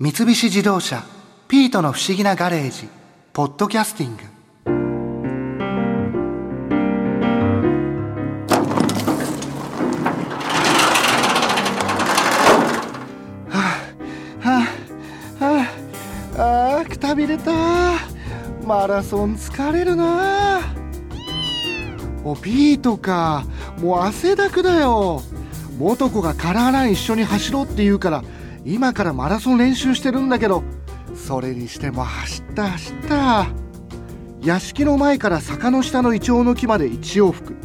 三菱自動車「ピートの不思議なガレージ」「ポッドキャスティング」はあはあはああくたびれた。マラソン疲れるな。おピートか。もう汗だくだよ。元子がカラーライン一緒に走ろうって言うから今からマラソン練習してるんだけどそれにしても走った走った。屋敷の前から坂の下のイチョウの木まで一往復。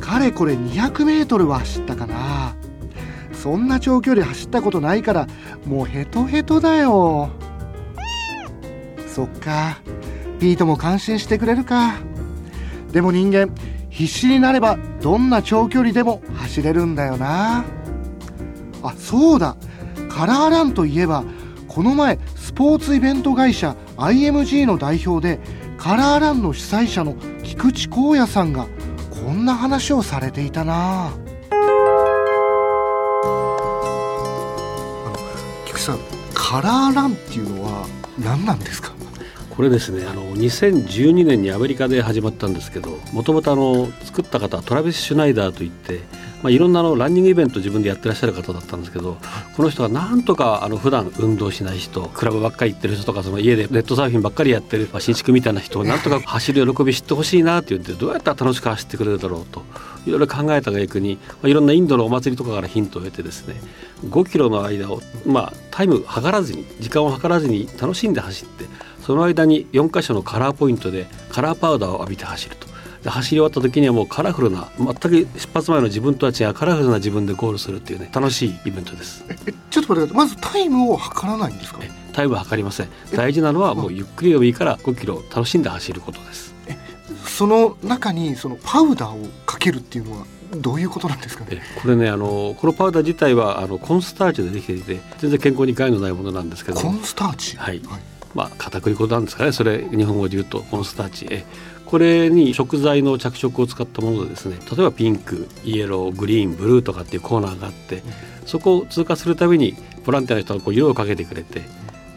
かれこれ200メートルは走ったかな。そんな長距離走ったことないからもうヘトヘトだよ。そっか。ピートも感心してくれるか。でも人間必死になればどんな長距離でも走れるんだよな。あそうだ。カラーランといえばこの前スポーツイベント会社 IMG の代表でカラーランの主催者の菊池光也さんがこんな話をされていたな。菊池さんカラーランっていうのは何なんですか？これですねあの2012年にアメリカで始まったんですけどもともと作った方はトラビス・シュナイダーといって、まあ、いろんなのランニングイベント自分でやってらっしゃる方だったんですけどこの人がなんとかあの普段運動しない人クラブばっかり行ってる人とかその家でネットサーフィンばっかりやってる、まあ、新築みたいな人を なんとか走る喜び知ってほしいなって言ってどうやったら楽しく走ってくれるだろうといろいろ考えた挙句に、まあ、いろんなインドのお祭りとかからヒントを得てですね5キロの間を、まあ、タイム測らずに時間を測らずに楽しんで走ってその間に4箇所のカラーポイントでカラーパウダーを浴びて走ると。で走り終わった時にはもうカラフルな全く出発前の自分とは違うカラフルな自分でゴールするっていうね楽しいイベントです。ええちょっと待ってまずタイムを測らないんですか？えタイムは測りません。大事なのはもうゆっくりでもいいから5キロ楽しんで走ることです。その中にそのパウダーをかけるっていうのはどういうことなんですかね？えこれねあのこのパウダー自体はあのコーンスターチでできていて全然健康に害のないものなんですけどコーンスターチ？はい。まあ片栗粉なんですかね。それ日本語で言うとコーンスターチ。えこれに食材の着色を使ったものでですね例えばピンクイエローグリーンブルーとかっていうコーナーがあってそこを通過するたびにボランティアの人がこう色をかけてくれて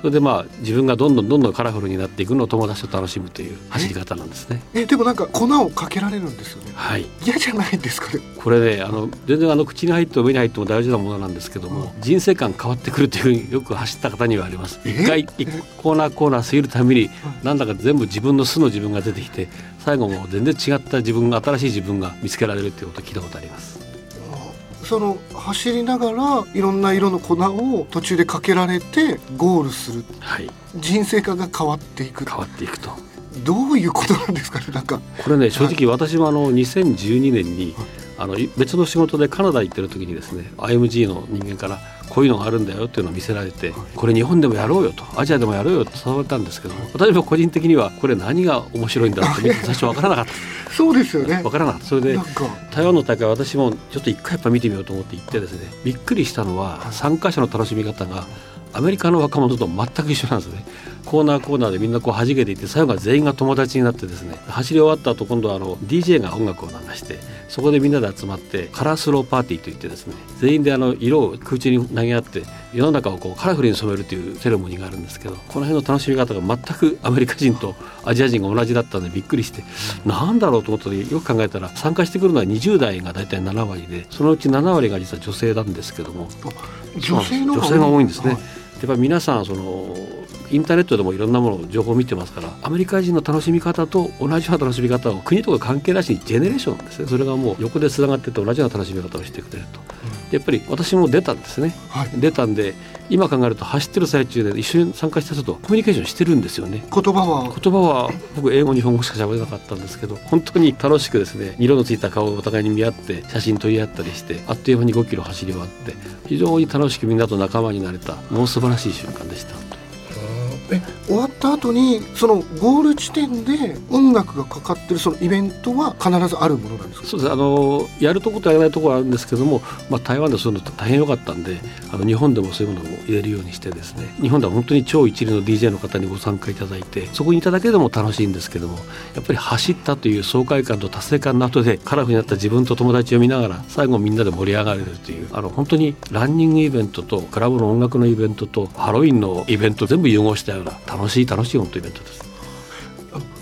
それでまあ自分がどんどんどんどんカラフルになっていくのを友達と楽しむという走り方なんですね。えでもなんか粉をかけられるんですよね。はい。嫌じゃないんですかねこれねあの全然あの口に入っても目に入っても大事なものなんですけども、人生観変わってくるというふうによく走った方にはあります。え？一回一コーナーコーナー過ぎるたびになんだか全部自分の素の自分が出てきて最後もう全然違った自分が新しい自分が見つけられるっていうことを聞いたことありますその走りながらいろんな色の粉を途中でかけられてゴールする。はい。人生観が変わっていく。変わっていくと。どういうことなんですかねなんか。これね正直私もあの2012年にあの別の仕事でカナダ行ってる時にですね IMG の人間からこういうのがあるんだよっていうのを見せられてこれ日本でもやろうよとアジアでもやろうよと誘われたんですけども私も個人的にはこれ何が面白いんだって見て 最初分からなかった。そうですよね。分からなかった。それで台湾の大会私もちょっと一回やっぱ見てみようと思って行ってですねびっくりしたのは参加者の楽しみ方がアメリカの若者と全く一緒なんですねコーナーコーナーでみんなこう弾けていって最後は全員が友達になってですね走り終わった後今度はあの DJ が音楽を流してそこでみんなで集まってカラースローパーティーといってですね全員であの色を空中に投げ合って世の中をこうカラフルに染めるというセレモニーがあるんですけどこの辺の楽しみ方が全くアメリカ人とアジア人が同じだったんでびっくりしてなんだろうと思った時よく考えたら参加してくるのは20代が大体7割でそのうち7割が実は女性なんですけども。女性の女性が多いんですね。はい。やっぱり皆さんそのインターネットでもいろんなもの情報を見てますからアメリカ人の楽しみ方と同じような楽しみ方を国とか関係なしにジェネレーションですね。それがもう横でつながってて同じような楽しみ方をしてくれると、やっぱり私も出たんですね。はい。出たんで今考えると走ってる最中で一緒に参加した人とコミュニケーションしてるんですよね。言葉は？言葉は僕英語日本語しか喋れなかったんですけど本当に楽しくですね色のついた顔をお互いに見合って写真撮り合ったりしてあっという間に5キロ走り終わって非常に楽しくみんなと仲間になれたもう素晴らしい瞬間でしたえ終わった後にそのゴール地点で音楽がかかってるそのイベントは必ずあるものなんですか？そうです。あのやるとことやらないとこはあるんですけども、まあ、台湾でそういうの大変良かったんであの日本でもそういうものを入れるようにしてですね日本では本当に超一流の DJ の方にご参加いただいてそこにいただけでも楽しいんですけどもやっぱり走ったという爽快感と達成感の後でカラフルになった自分と友達を見ながら最後みんなで盛り上がれるというあの本当にランニングイベントとクラブの音楽のイベントとハロウィンのイベント全部融合したような楽しい楽しい本当イベントです。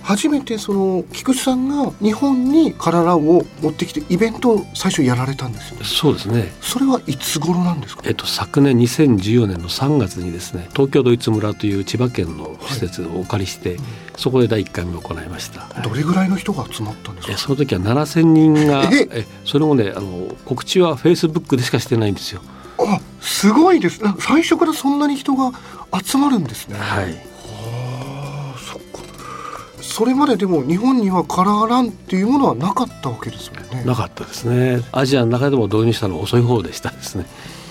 初めてその菊池さんが日本にカララを持ってきてイベントを最初やられたんですよね。そうですね。それはいつ頃なんですか？えっと昨年2014年の3月にですね東京ドイツ村という千葉県の施設をお借りして、はい、そこで第1回目を行いました、どれぐらいの人が集まったんですか？その時は7000人がえ？それもねあの告知はフェイスブックでしかしてないんですよ。あすごいです。最初からそんなに人が集まるんですね。はいそれまででも日本にはカラーランっていうものはなかったわけですよね。なかったですね。アジアの中でも導入したのは遅い方でしたですね。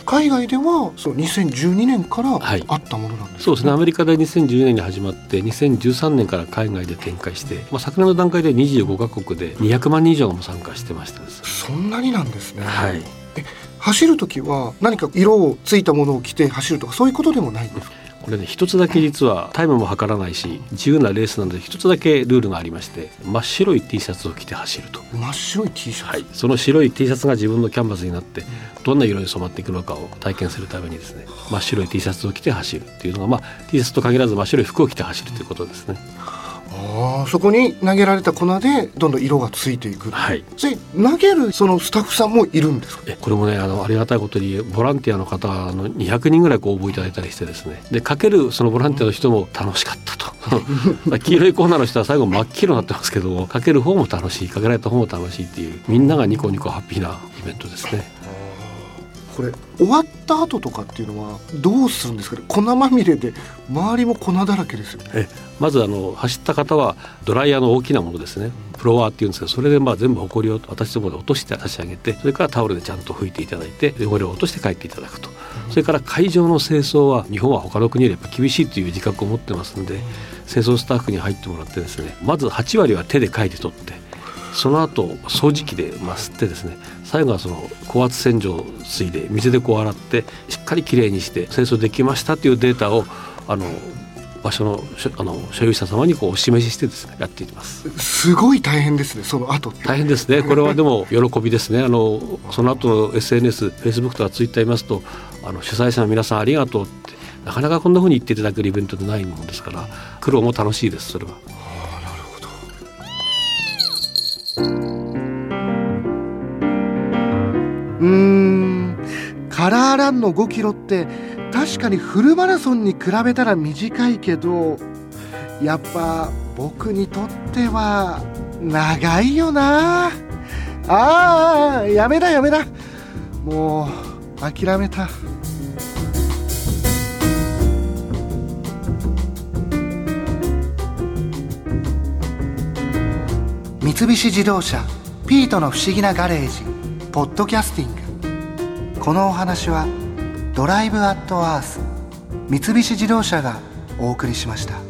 海外ではそう2012年からあったものなんです、ね。はい、そうですね。アメリカで2012年に始まって2013年から海外で展開して、まあ、昨年の段階で25か国で200万人以上も参加してましたそんなになんですね。はい。え走る時は何か色をついたものを着て走るとかそういうことでもないんですか？これね一つだけ実はタイムも測らないし自由なレースなので一つだけルールがありまして真っ白い T シャツを着て走ると。真っ白い T シャツ、はい、その白い T シャツが自分のキャンバスになってどんな色に染まっていくのかを体験するためにですね真っ白い T シャツを着て走るっていうのが、まあ、T シャツと限らず真っ白い服を着て走るということですね。あそこに投げられた粉でどんどん色がついていく、はい、で投げるそのスタッフさんもいるんですか？えこれもねあのありがたいことにボランティアの方の200人ぐらいご応募いただいたりしてですね。でかけるそのボランティアの人も楽しかったと。黄色いコーナーの人は最後真っ黄色になってますけどもかける方も楽しいかけられた方も楽しいっていうみんながニコニコハッピーなイベントですね。これ終わった後とかっていうのはどうするんですかね。粉まみれで周りも粉だらけですよえまずあの走った方はドライヤーの大きなものですね。プロワーっていうんですけどそれでまあ全部ほこりを私どもで落として差し上げてそれからタオルでちゃんと拭いていただいて汚れを落として帰っていただくと、それから会場の清掃は日本は他の国よりやっぱ厳しいという自覚を持ってますんで清掃スタッフに入ってもらってですねまず8割は手で書いて取ってその後掃除機でま吸ってですね最後はその高圧洗浄水で水でこう洗ってしっかりきれいにして清掃できましたというデータをあの場所のあの所有者様にこうお示ししてですねやっていきます。すごい大変ですねその後大変ですね。これはでも喜びですね。あのその後の SNS フェイスブックとかツイッター見ますとあの主催者の皆さんありがとうってなかなかこんなふうに言っていただけるイベントでないものですから苦労も楽しいですそれは。カラーランの5キロって確かにフルマラソンに比べたら短いけどやっぱ僕にとっては長いよな。ああやめだやめだもう諦めた。三菱自動車ピートの不思議なガレージポッドキャスティング。このお話はドライブアットアース三菱自動車がお送りしました。